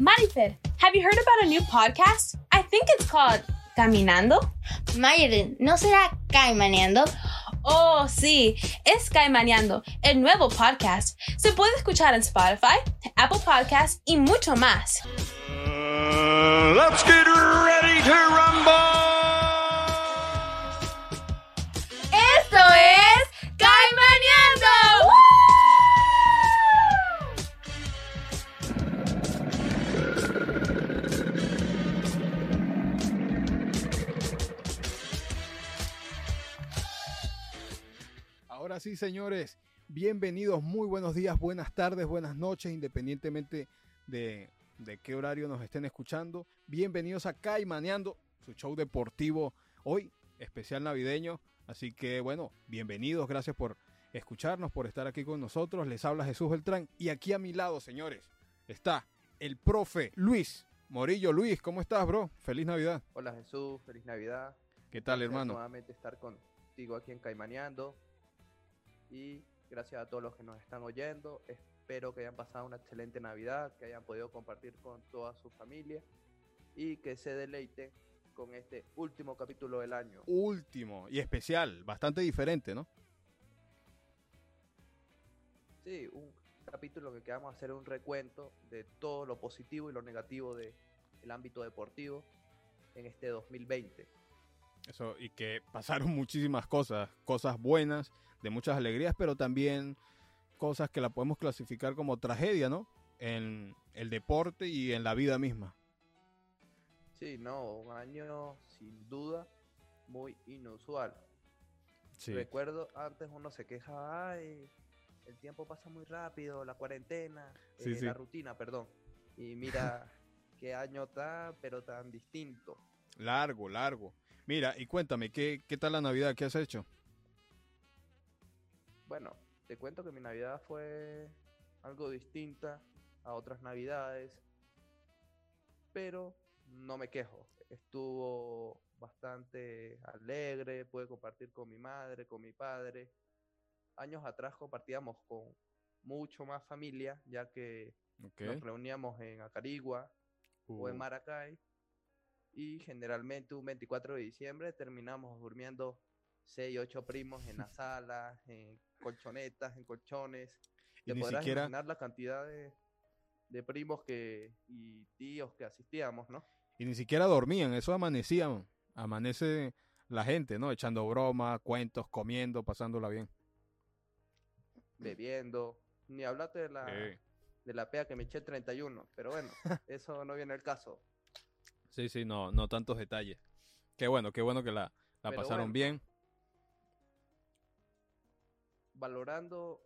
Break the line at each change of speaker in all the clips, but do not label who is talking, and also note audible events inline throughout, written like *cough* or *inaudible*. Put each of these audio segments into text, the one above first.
Marifer, have you heard about a new podcast? I think it's called Caminando.
Mayrin, ¿no será Caimaneando?
Oh, sí, es Caimaneando, el nuevo podcast. Se puede escuchar en Spotify, Apple Podcasts y mucho más.
Uh, let's get
Ahora sí, señores, bienvenidos, muy buenos días, buenas tardes, buenas noches, independientemente de, de qué horario nos estén escuchando. Bienvenidos a Caimaneando, su show deportivo hoy, especial navideño. Así que bueno, bienvenidos, gracias por escucharnos, por estar aquí con nosotros. Les habla Jesús Beltrán y aquí a mi lado, señores, está el profe Luis Morillo. Luis, ¿cómo estás, bro? Feliz Navidad.
Hola Jesús, feliz Navidad.
¿Qué tal, hermano?
Nuevamente estar contigo aquí en Caimaneando. Y gracias a todos los que nos están oyendo. Espero que hayan pasado una excelente Navidad, que hayan podido compartir con toda su familia y que se deleiten con este último capítulo del año.
Último y especial, bastante diferente, ¿no?
Sí, un capítulo que a hacer un recuento de todo lo positivo y lo negativo del ámbito deportivo en este 2020.
Eso, y que pasaron muchísimas cosas, cosas buenas, de muchas alegrías, pero también cosas que la podemos clasificar como tragedia, ¿no? En el deporte y en la vida misma.
Sí, no, un año sin duda muy inusual.
Sí,
Recuerdo antes uno se queja, ay, el tiempo pasa muy rápido, la cuarentena,
Sí,
eh,
sí.
la rutina, perdón. Y mira *laughs* qué año tan, pero tan distinto.
largo, largo. Mira, y cuéntame, ¿qué, qué tal la Navidad? ¿Qué has hecho?
Bueno, te cuento que mi Navidad fue algo distinta a otras Navidades, pero no me quejo. Estuvo bastante alegre, pude compartir con mi madre, con mi padre. Años atrás compartíamos con mucho más familia, ya que nos reuníamos en Acarigua o en
Uh,
Maracay. Y generalmente un 24 de diciembre terminamos durmiendo 6, 8 primos en la sala, en colchonetas, en colchones. *laughs*
y
Te
ni
podrás
siquiera,
imaginar la cantidad de, de primos que, y tíos que asistíamos, ¿no?
y ni siquiera dormían, eso amanecían. Amanece la gente, ¿no? Echando broma, cuentos, comiendo, pasándola bien.
Bebiendo. Ni hablarte de la,
Sí.
de la pea que me eché el 31. Pero bueno, *laughs* eso no viene al caso.
Sí, sí, no, no tantos detalles. Qué bueno, qué bueno que la, la pasaron
bueno.
bien.
Valorando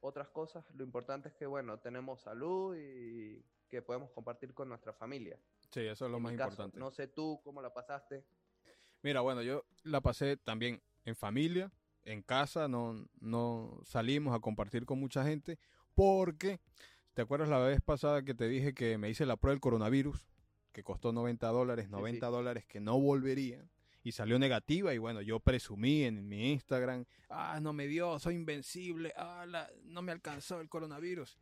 otras cosas, lo importante es que, bueno, tenemos salud y que podemos compartir con nuestra familia.
Sí, eso es lo
En
más
caso,
importante.
No sé tú cómo la pasaste.
Mira, bueno, yo la pasé también en familia, en casa, no, no salimos a compartir con mucha gente, porque, ¿te acuerdas la vez pasada que te dije que me hice la prueba del coronavirus? Que costó 90 dólares,
Sí,
90
sí.
dólares que no volverían, y salió negativa, y bueno, yo presumí en mi Instagram, ah, no me dio, soy invencible, ah, la- no me alcanzó el coronavirus.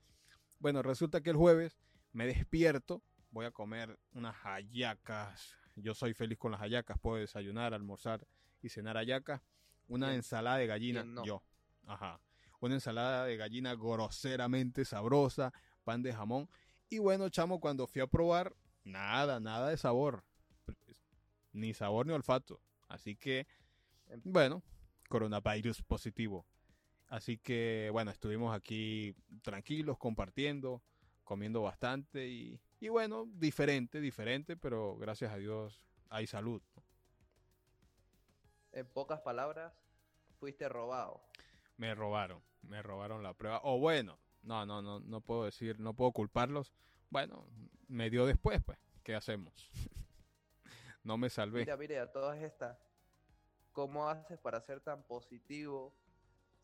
Bueno, resulta que el jueves me despierto, voy a comer unas hallacas. Yo soy feliz con las hallacas, puedo desayunar, almorzar y cenar hallacas. Una
¿Quién-
ensalada de gallina,
no?
yo. Ajá. Una ensalada de gallina groseramente sabrosa, pan de jamón. Y bueno, chamo, cuando fui a probar, nada, nada de sabor. Ni sabor ni olfato. Así que,
Em-
bueno, coronavirus positivo. Así que, bueno, estuvimos aquí tranquilos, compartiendo, comiendo bastante y, y bueno, diferente, diferente, pero gracias a Dios hay salud.
En pocas palabras, fuiste robado.
Me robaron, me robaron la prueba. O bueno, no, no, no, no puedo decir, no puedo culparlos. Bueno, me dio después, pues, ¿qué hacemos? *laughs* no me salvé.
Mira, mira, a todas estas, ¿cómo haces para ser tan positivo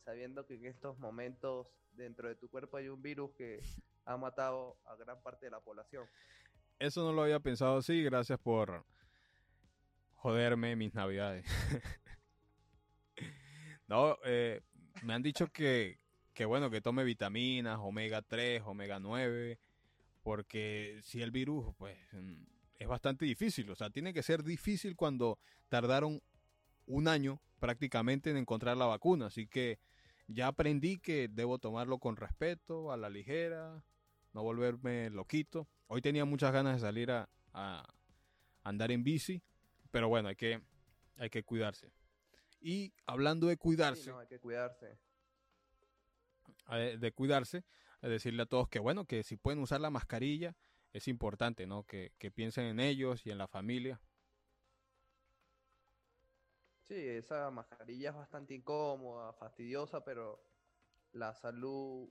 sabiendo que en estos momentos dentro de tu cuerpo hay un virus que ha matado a gran parte de la población?
Eso no lo había pensado así, gracias por joderme mis navidades. *laughs* no, eh, me han dicho que, que bueno, que tome vitaminas, omega 3, omega 9, porque si el virus, pues mm, es bastante difícil, o sea, tiene que ser difícil cuando tardaron un año prácticamente en encontrar la vacuna, así que ya aprendí que debo tomarlo con respeto, a la ligera, no volverme loquito. Hoy tenía muchas ganas de salir a, a andar en bici, pero bueno, hay que, hay que cuidarse. Y hablando de
Sí,
cuidarse,
no, hay que cuidarse.
eh, de cuidarse, decirle a todos que bueno, que si pueden usar la mascarilla, es importante, ¿no? Que, que piensen en ellos y en la familia.
Sí, esa mascarilla es bastante incómoda, fastidiosa, pero la salud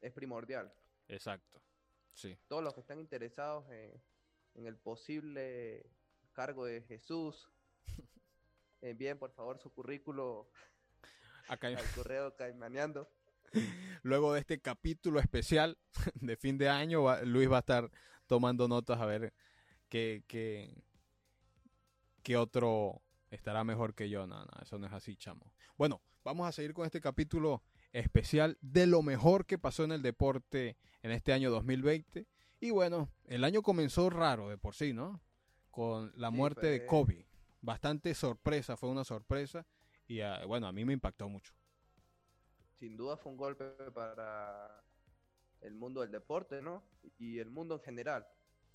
es primordial.
Exacto. Sí.
Todos los que están interesados en, en el posible cargo de Jesús, *laughs* envíen por favor su currículo
Acá,
al correo *laughs* caimaneando.
Luego de este capítulo especial *laughs* de fin de año, va- Luis va a estar tomando notas a ver qué, qué, qué otro estará mejor que yo. No, no, eso no es así, chamo. Bueno, vamos a seguir con este capítulo especial de lo mejor que pasó en el deporte en este año 2020. Y bueno, el año comenzó raro de por sí, ¿no? Con la
Sí,
muerte de Kobe. Bastante sorpresa, fue una sorpresa. Y ah, bueno, a mí me impactó mucho.
Sin duda fue un golpe para el mundo del deporte, ¿no? Y el mundo en general,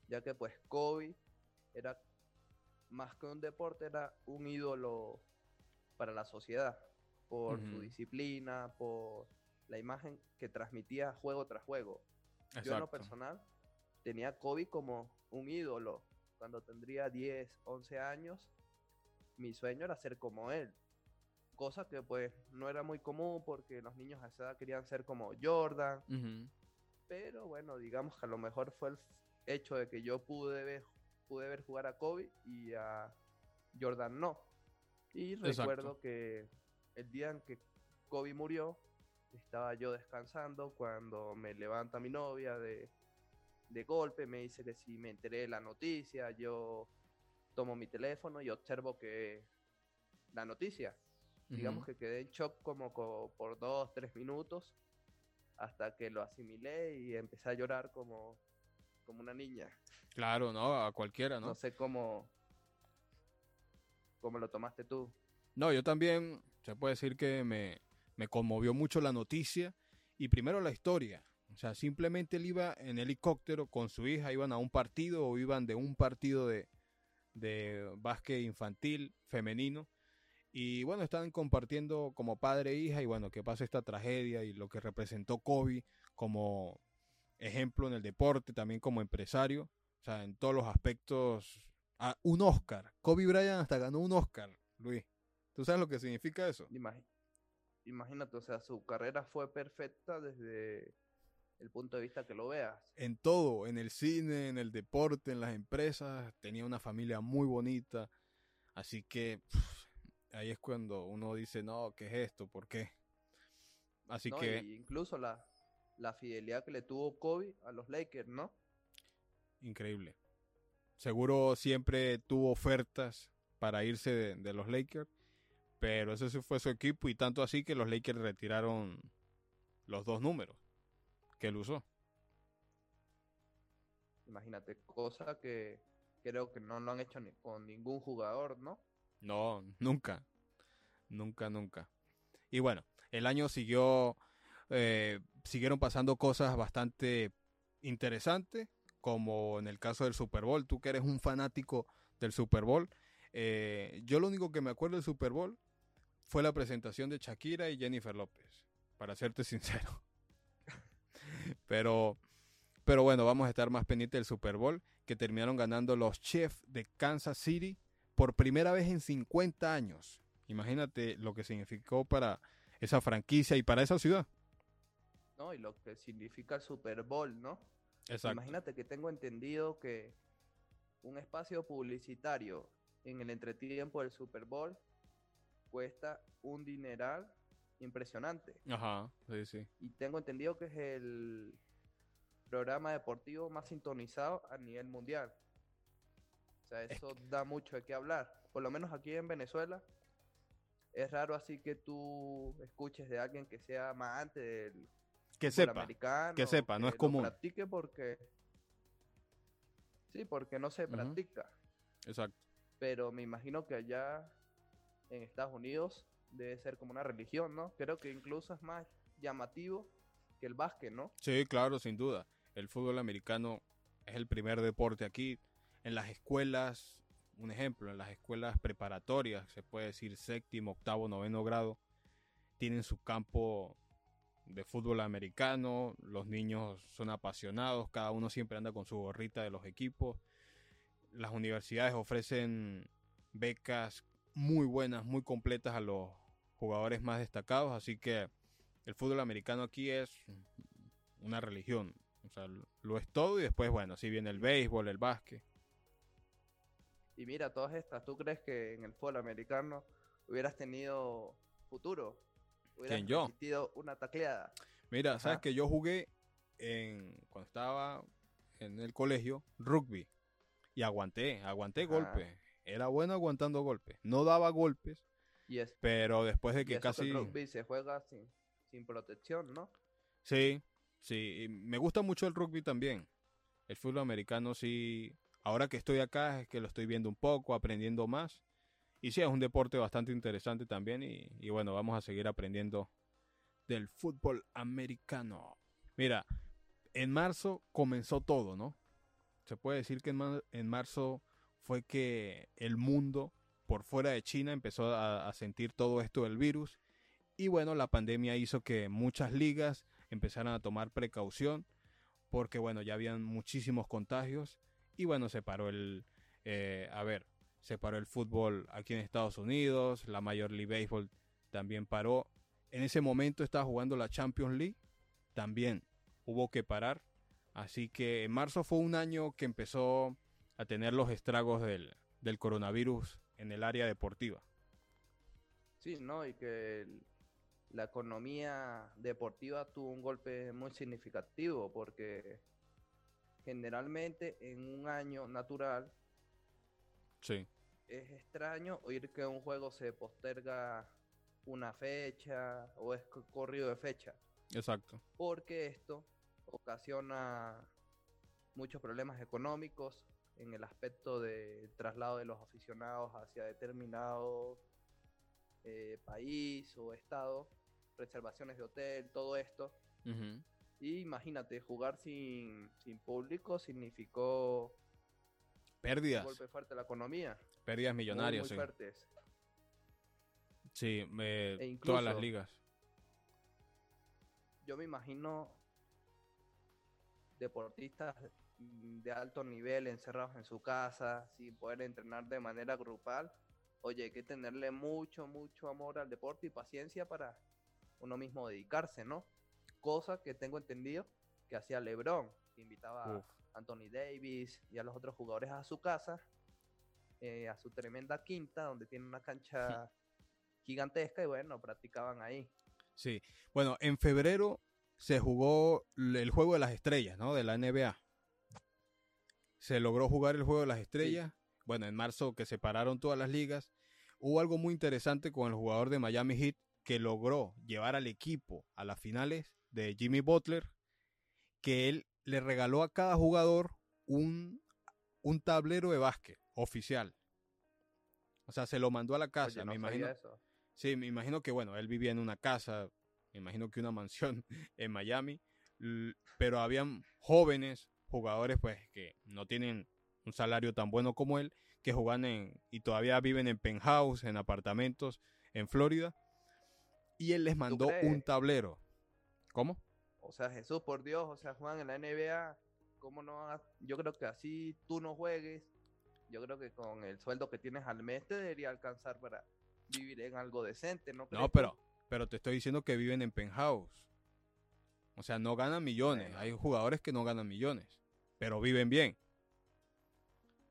ya que pues Kobe era más que un deporte, era un ídolo para la sociedad, por su disciplina, por la imagen que transmitía juego tras juego. Yo en lo personal tenía a Kobe como un ídolo. Cuando tendría 10, 11 años, mi sueño era ser como él. Cosa que pues no era muy común porque los niños a esa edad querían ser como Jordan.
Ujú.
Pero bueno, digamos que a lo mejor fue el hecho de que yo pude ver, pude ver jugar a Kobe y a Jordan no. Y
Exacto.
recuerdo que el día en que Kobe murió, estaba yo descansando cuando me levanta mi novia de, de golpe, me dice que si me enteré de la noticia, yo tomo mi teléfono y observo que la noticia, digamos que quedé en shock como co- por dos, tres minutos hasta que lo asimilé y empecé a llorar como, como una niña.
Claro, no, a cualquiera,
No,
¿no?
sé cómo, cómo lo tomaste tú.
No, yo también, se puede decir que me, me conmovió mucho la noticia y primero la historia. O sea, simplemente él iba en helicóptero con su hija, iban a un partido o iban de un partido de, de básquet infantil femenino. Y bueno, estaban compartiendo como padre e hija y bueno, que pasa esta tragedia y lo que representó Kobe como ejemplo en el deporte, también como empresario, o sea, en todos los aspectos. Ah, un Oscar. Kobe Bryant hasta ganó un Oscar, Luis. ¿Tú sabes lo que significa eso?
Imagínate, o sea, su carrera fue perfecta desde el punto de vista que lo veas.
En todo, en el cine, en el deporte, en las empresas, tenía una familia muy bonita. Así que pf, ahí es cuando uno dice, no, ¿qué es esto? ¿Por qué? Así
¿no?
que,
incluso la, la fidelidad que le tuvo Kobe a los Lakers, ¿no?
increíble. Seguro siempre tuvo ofertas para irse de, de los Lakers, pero ese sí fue su equipo y tanto así que los Lakers retiraron los dos números que él usó.
Imagínate, cosa que creo que no lo han hecho ni con ningún jugador, ¿no?
No, nunca. Nunca, nunca. Y bueno, el año siguió, eh, siguieron pasando cosas bastante interesantes, como en el caso del Super Bowl. Tú que eres un fanático del Super Bowl. eh, yo lo único que me acuerdo del Super Bowl fue la presentación de Shakira y Jennifer López, para serte *laughs* sincero. pero, pero bueno, vamos a estar más pendientes del Super Bowl, que terminaron ganando los Chiefs de Kansas City por primera vez en 50 años. Imagínate lo que significó para esa franquicia y para esa ciudad.
¿No? Y lo que significa el Super Bowl, ¿no?
Exacto.
Imagínate que tengo entendido que un espacio publicitario en el entretiempo del Super Bowl cuesta un dineral impresionante.
Ajá, sí, sí.
Y tengo entendido que es el programa deportivo más sintonizado a nivel mundial. O sea, eso da mucho de qué hablar. Por lo menos aquí en Venezuela es raro así que tú escuches de alguien que sea amante del
Que sepa.
americano,
que sepa, no es común.
practique porque Sí, porque no se practica.
Exacto.
Pero me imagino que allá en Estados Unidos debe ser como una religión, ¿no? Creo que incluso es más llamativo que el básquet, ¿no?
Sí, claro, sin duda. El fútbol americano es el primer deporte aquí. En las escuelas, un ejemplo, en las escuelas preparatorias, se puede decir séptimo, octavo, noveno grado, tienen su campo de fútbol americano. Los niños son apasionados, cada uno siempre anda con su gorrita de los equipos. Las universidades ofrecen becas muy buenas, muy completas a los jugadores más destacados, así que el fútbol americano aquí es una religión. O sea, lo es todo y después, bueno, sí viene el béisbol, el básquet.
Y mira, todas estas, ¿tú crees que en el fútbol americano hubieras tenido futuro? ¿Hubieras
¿Quién, yo?
resistido una tacleada?
Mira, sabes que yo jugué en, cuando estaba en el colegio rugby y aguanté, aguanté
Ajá.
golpes. Era bueno aguantando golpes. No daba golpes, pero después de que casi...
el rugby se juega sin, sin protección, ¿no?
Sí, sí, y me gusta mucho el rugby también. El fútbol americano sí, ahora que estoy acá es que lo estoy viendo un poco, aprendiendo más. Y sí, es un deporte bastante interesante también y, bueno, vamos a seguir aprendiendo del fútbol americano. Mira, en marzo comenzó todo, ¿no? Se puede decir que en marzo fue que el mundo por fuera de China empezó a, a sentir todo esto del virus y bueno, la pandemia hizo que muchas ligas empezaran a tomar precaución porque bueno, ya habían muchísimos contagios y bueno, se paró el, eh, a ver, se paró el fútbol aquí en Estados Unidos, la Major League Baseball también paró. En ese momento estaba jugando la Champions League, también hubo que parar. Así que en marzo fue un año que empezó a tener los estragos del, del coronavirus en el área deportiva.
Sí, ¿no? Y que la economía deportiva tuvo un golpe muy significativo porque generalmente en un año natural
Sí,
es extraño oír que un juego se posterga una fecha o es co- corrido de fecha,
exacto.
porque esto ocasiona muchos problemas económicos en el aspecto del traslado de los aficionados hacia determinado eh, país o estado, reservaciones de hotel, todo esto.
Ujú.
Y imagínate, jugar sin, sin público significó un
Pérdidas,
golpe fuerte a la economía.
pérdidas
muy,
millonarias,
muy
sí.
fuertes.
Sí, eh,
E
todas las ligas.
yo me imagino deportistas de alto nivel encerrados en su casa, sin poder entrenar de manera grupal. Oye, hay que tenerle mucho, mucho amor al deporte y paciencia para uno mismo dedicarse, ¿no? Cosa que tengo entendido que hacía LeBron, que invitaba
Uf.
a Anthony Davis y a los otros jugadores a su casa, eh, a su tremenda quinta, donde tiene una cancha *laughs* gigantesca y bueno, practicaban ahí.
Sí. Bueno, en febrero se jugó el juego de las estrellas, ¿no? De la NBA. Se logró jugar el juego de las estrellas. Bueno, en marzo que se pararon todas las ligas. Hubo algo muy interesante con el jugador de Miami Heat que logró llevar al equipo a las finales de Jimmy Butler, que él le regaló a cada jugador un, un tablero de básquet oficial. O sea, se lo mandó a la casa,
Oye, no
me imagino.
eso.
Sí, me imagino que, bueno, él vivía en una casa, me imagino que una mansión *laughs* en Miami, pero habían jóvenes jugadores, pues, que no tienen un salario tan bueno como él, que juegan en, y todavía viven en penthouse, en apartamentos, en Florida, y él les mandó un tablero. ¿Cómo?
O sea, Jesús, por Dios, o sea, juegan en la NBA, ¿cómo no? Yo creo que así tú no juegues. Yo creo que con el sueldo que tienes al mes te debería alcanzar para vivir en algo decente, ¿no? crees
No, pero, pero te estoy diciendo que viven en penthouse. O sea, no ganan millones. Hay jugadores que no ganan millones, pero viven bien.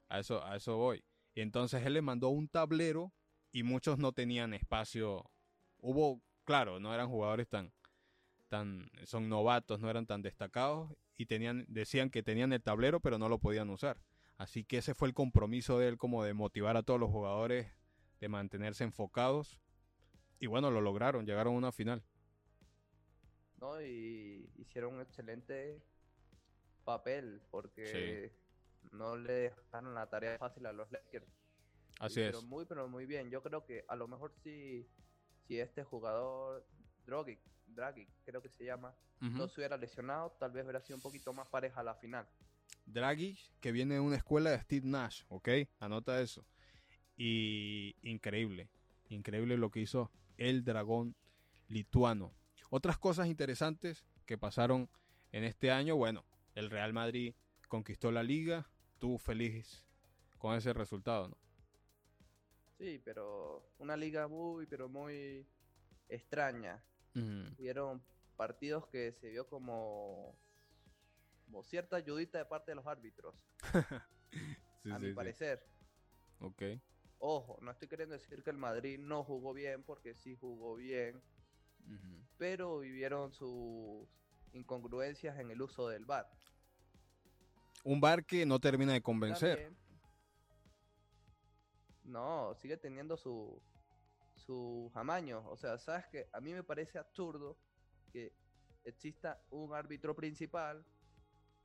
A eso, a eso voy. Y entonces él le mandó un tablero y muchos no tenían espacio. Hubo, claro, no eran jugadores tan, tan, son novatos, no eran tan destacados y tenían, decían que tenían el tablero pero no lo podían usar. Así que ese fue el compromiso de él como de motivar a todos los jugadores, de mantenerse enfocados. Y bueno, lo lograron, llegaron a una final.
¿no? Y hicieron un excelente papel porque no le dejaron la tarea fácil a los Lakers.
Así
Pero
es.
muy, pero muy bien. Yo creo que a lo mejor si, si este jugador, Drogic, Dragic, creo que se llama, no se hubiera lesionado, tal vez hubiera sido un poquito más pareja la final.
Draghi, que viene de una escuela de Steve Nash, ¿ok? Anota eso. Y increíble, increíble lo que hizo el dragón lituano. Otras cosas interesantes que pasaron en este año, bueno, el Real Madrid conquistó la liga, tú feliz con ese resultado, ¿no?
Sí, pero una liga muy, pero muy extraña.
Ujú.
Hubieron partidos que se vio como, como cierta ayudita de parte de los árbitros, *laughs*
Sí,
a
sí,
mi
sí.
parecer.
Ok.
Ojo, no estoy queriendo decir que el Madrid no jugó bien, porque sí jugó bien, pero vivieron sus incongruencias en el uso del VAR.
Un bar que no termina de convencer.
También- No, sigue teniendo su sus amaños. O sea, sabes que a mí me parece absurdo que exista un árbitro principal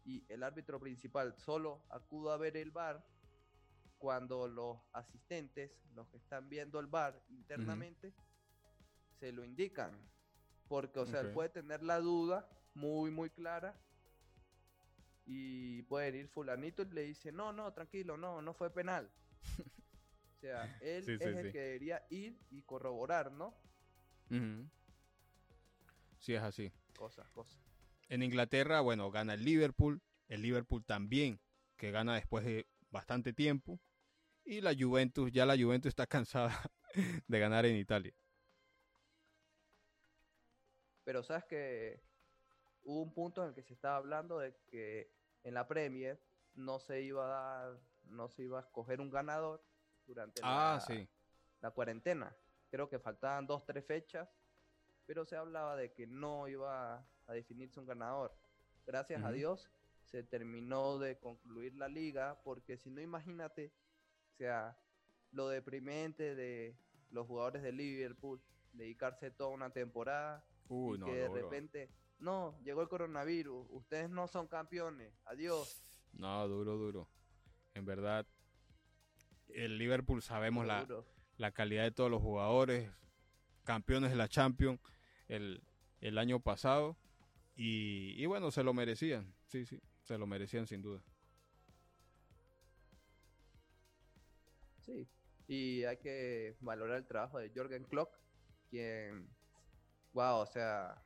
y el árbitro principal solo acuda a ver el bar cuando los asistentes, los que están viendo el bar internamente, se lo indican. Porque, o sea, él puede tener la duda muy, muy clara y puede ir fulanito y le dice, no, no, tranquilo, no, no fue penal. *laughs* o sea, él
Sí,
es
sí,
el
sí.
que debería ir y corroborar, ¿no?
Sí, es así.
Cosas, cosas.
En Inglaterra, bueno, gana el Liverpool. El Liverpool también, que gana después de bastante tiempo. Y la Juventus, ya la Juventus está *laughs* cansada de ganar en Italia.
Pero sabes que hubo un punto en el que se estaba hablando de que en la Premier no se iba a dar, no se iba a escoger un ganador durante
Ah,
la,
sí.
la cuarentena. Creo que faltaban dos, tres fechas, pero se hablaba de que no iba a definirse un ganador. Gracias a. Dios se terminó de concluir la liga, porque si no, imagínate, o sea, lo deprimente de los jugadores de Liverpool, dedicarse toda una temporada
Uy,
y
no,
que de repente, no, llegó el coronavirus, ustedes no son campeones, adiós.
No, duro, duro. En verdad, el Liverpool sabemos la, la calidad de todos los jugadores, campeones de la Champions el, el año pasado. Y, y bueno, se lo merecían. Sí, sí, se lo merecían sin duda.
Sí, y hay que valorar el trabajo de Jorgen Klopp, quien, wow, o sea,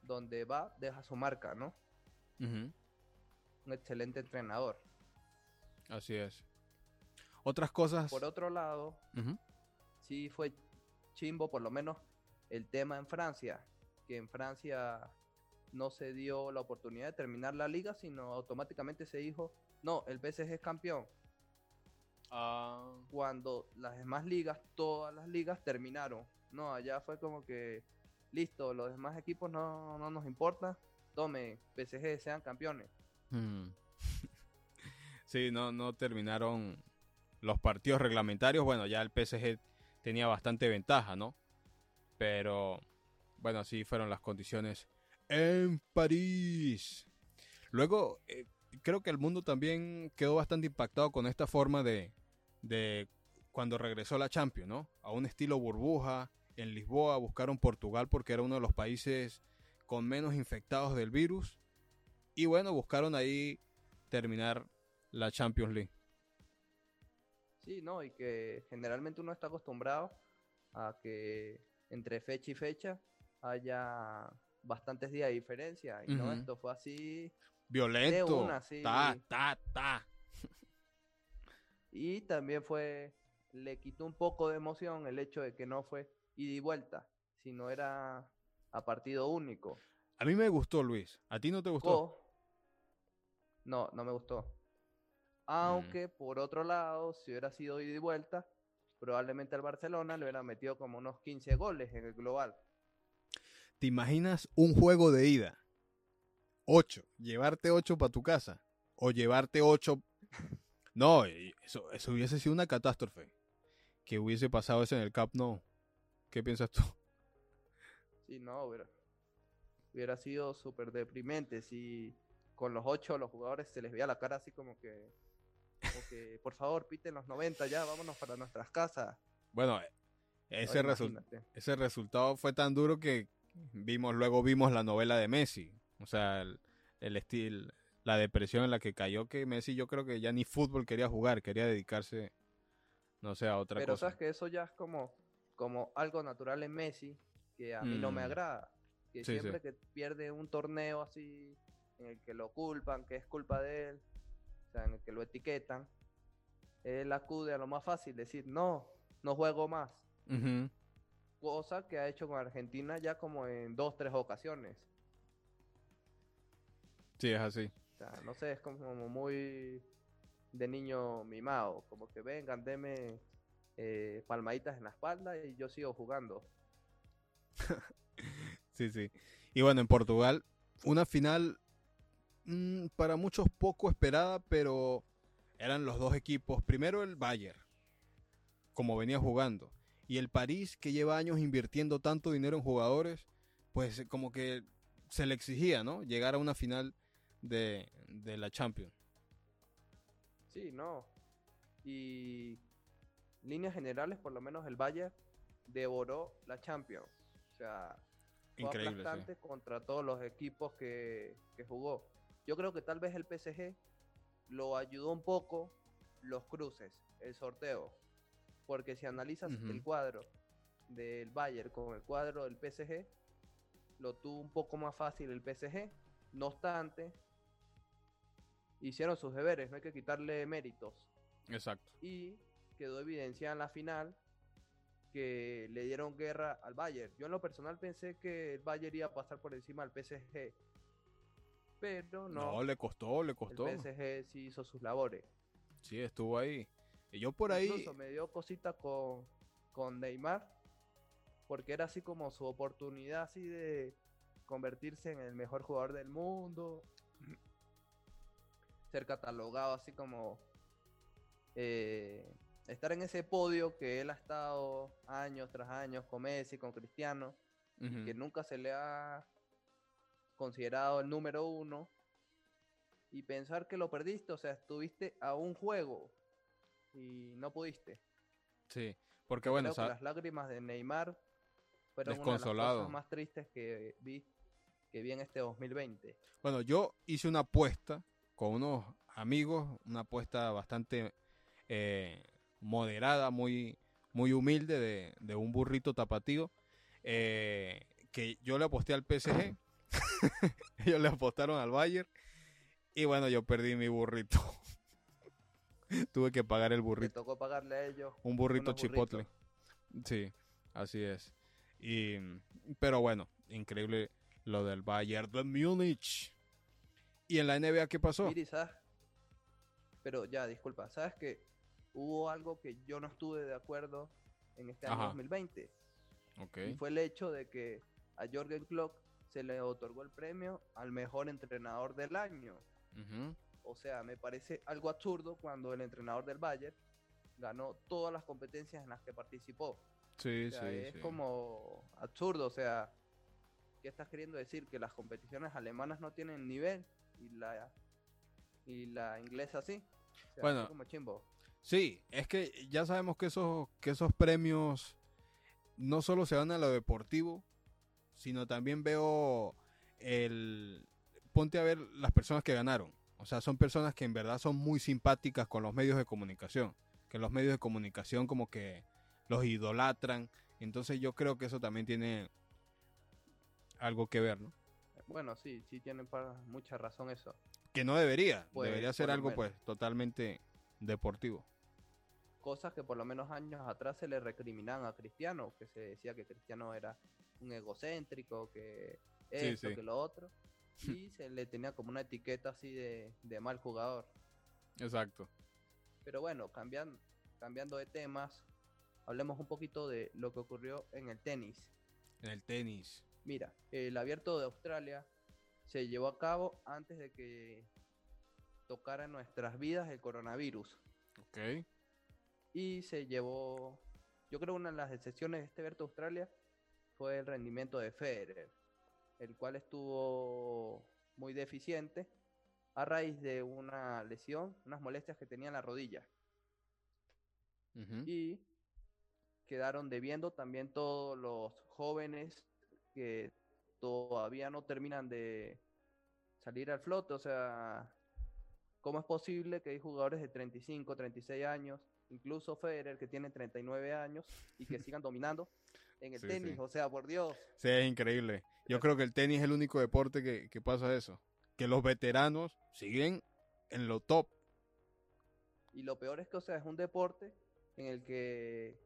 donde va, deja su marca, ¿no? Un excelente entrenador.
Así es. Otras cosas.
Por otro lado, sí fue chimbo, por lo menos, el tema en Francia, que en Francia no se dio la oportunidad de terminar la liga, sino automáticamente se dijo, no, el PSG es campeón. cuando las demás ligas, todas las ligas terminaron. No, allá fue como que, listo, los demás equipos no, no nos importa, tome, PSG sean campeones.
Mm. *laughs* sí, no, no terminaron los partidos reglamentarios. Bueno, ya el PSG tenía bastante ventaja, ¿no? Pero, bueno, así fueron las condiciones en París. Luego, eh, creo que el mundo también quedó bastante impactado con esta forma de, de cuando regresó la Champions, ¿no? A un estilo burbuja. En Lisboa buscaron Portugal porque era uno de los países con menos infectados del virus. Y bueno, buscaron ahí terminar la Champions League.
Sí, ¿no? Y que generalmente uno está acostumbrado a que entre fecha y fecha haya bastantes días de diferencia. Y no, esto fue así.
Violento.
una, sí.
Ta, ta, ta. *laughs*
Y también fue, le quitó un poco de emoción el hecho de que no fue ida y vuelta, sino era a partido único.
A mí me gustó, Luis. ¿A ti no te gustó?
No, no me gustó. Aunque por otro lado, si hubiera sido ida y vuelta, probablemente al Barcelona le hubiera metido como unos 15 goles en el global.
¿Te imaginas un juego de ida? 8. Llevarte 8 para tu casa. O llevarte 8. No, eso, eso hubiese sido una catástrofe. Que hubiese pasado eso en el Cup, no. ¿Qué piensas tú?
Sí, no, hubiera, hubiera sido súper deprimente si con los ocho los jugadores se les veía la cara así como que, por favor, piten los 90 ya, vámonos para nuestras casas.
Bueno, ese, resu-
imagínate.
ese resultado fue tan duro que vimos, luego vimos la novela de Messi. O sea, el, el estilo, la depresión en la que cayó que Messi yo creo que ya ni fútbol quería jugar, quería dedicarse, no sé, a otra
Pero
cosa.
sabes que eso ya es como, como algo natural en Messi que a mí no me
Mm.
agrada. Que
Sí, sí.
siempre que pierde un torneo así, en el que lo culpan, que es culpa de él, sea, en el que lo etiquetan, él acude a lo más fácil, decir, no, no juego más. Cosa que ha hecho con Argentina ya como en dos, tres ocasiones.
Sí, es así.
O sea, no sé, es como muy de niño mimado, como que vengan, deme eh, palmaditas en la espalda y yo sigo jugando. *laughs*
Sí, sí. Y bueno, en Portugal, una final mm, para muchos poco esperada, pero eran los dos equipos. Primero el Bayern, como venía jugando. Y el París, que lleva años invirtiendo tanto dinero en jugadores, pues eh, como que se le exigía, ¿no? Llegar a una final de, de la Champions.
Sí, no. Y líneas generales, por lo menos el Bayern devoró la Champions. O sea, fue
Increíble, sí.
aplastante contra todos los equipos que, que jugó. Yo creo que tal vez el PSG lo ayudó un poco los cruces, el sorteo. Porque si analizas el cuadro del Bayern con el cuadro del PSG, lo tuvo un poco más fácil el PSG. No obstante, hicieron sus deberes, no hay que quitarle méritos
Exacto.
y quedó evidenciada en la final que le dieron guerra al Bayern. Yo en lo personal pensé que el Bayern iba a pasar por encima del PSG, pero
No,
no,
le costó, le
el
costó.
PSG sí hizo sus labores.
Sí, estuvo ahí. Y yo por ahí...
Incluso me dio cosita con, con Neymar, porque era así como su oportunidad así de convertirse en el mejor jugador del mundo, ser catalogado así como eh, estar en ese podio que él ha estado años tras años con Messi, con Cristiano, que nunca se le ha considerado el número uno y pensar que lo perdiste, o sea, estuviste a un juego y no pudiste.
Sí, porque bueno,
Creo que
sa-
las lágrimas de Neymar fueron una de las cosas más tristes que vi que vi en este 2020.
Bueno, yo hice una apuesta con unos amigos, una apuesta bastante eh, moderada, muy, muy humilde de, de un burrito tapatío, eh, que yo le aposté al PSG, *laughs* ellos le apostaron al Bayern, y bueno, yo perdí mi burrito. *laughs* Tuve que pagar el
Me
burrito,
tocó pagarle a ellos.
un burrito chipotle.
burritos.
Sí, así es. Y, pero bueno, increíble lo del Bayern de Múnich. ¿Y en la NBA qué pasó?
Miri, ¿sabes? Pero ya, disculpa, ¿sabes que hubo algo que yo no estuve de acuerdo en este año
Ajá.
2020?
Ok.
Y fue el hecho de que a Jorgen Klopp se le otorgó el premio al mejor entrenador del año. O sea, me parece algo absurdo cuando el entrenador del Bayern ganó todas las competencias en las que participó.
Sí,
O sea,
sí,
es
sí.
como absurdo, o sea, ¿qué estás queriendo decir? Que las competiciones alemanas no tienen nivel y la y la inglesa sí. O sea,
Bueno.
así como chimbo.
Sí, es que ya sabemos que esos, que esos premios no solo se van a lo deportivo, sino también veo el... Ponte a ver las personas que ganaron. O sea, son personas que en verdad son muy simpáticas con los medios de comunicación. Que los medios de comunicación como que los idolatran. Entonces yo creo que eso también tiene algo que ver, ¿no?
Bueno, sí, sí tienen mucha razón eso.
Que no debería.
Pues,
debería ser algo pues totalmente deportivo.
Cosas que por lo menos años atrás se le recriminaban a Cristiano, que se decía que Cristiano era un egocéntrico, que esto,
sí.
que lo otro. *laughs* Y se le tenía como una etiqueta así de, de mal jugador.
Exacto.
Pero bueno, cambian, cambiando de temas, hablemos un poquito de lo que ocurrió en el tenis.
En el tenis.
Mira, el abierto de Australia se llevó a cabo antes de que tocara en nuestras vidas el coronavirus.
Ok.
Y se llevó, yo creo una de las excepciones de este abierto de Australia fue el rendimiento de Federer, el cual estuvo muy deficiente a raíz de una lesión, unas molestias que tenía en la rodilla. Y quedaron debiendo también todos los jóvenes que todavía no terminan de salir al flote. O sea, ¿cómo es posible que hay jugadores de 35, 36 años, incluso Federer que tiene 39 años y que *laughs* sigan dominando en el
Sí,
tenis?
sí.
O sea, por Dios.
Sí, es increíble. Yo creo que el tenis es el único deporte que, que pasa eso. Que los veteranos siguen en lo top.
Y lo peor es que, o sea, es un deporte en el que,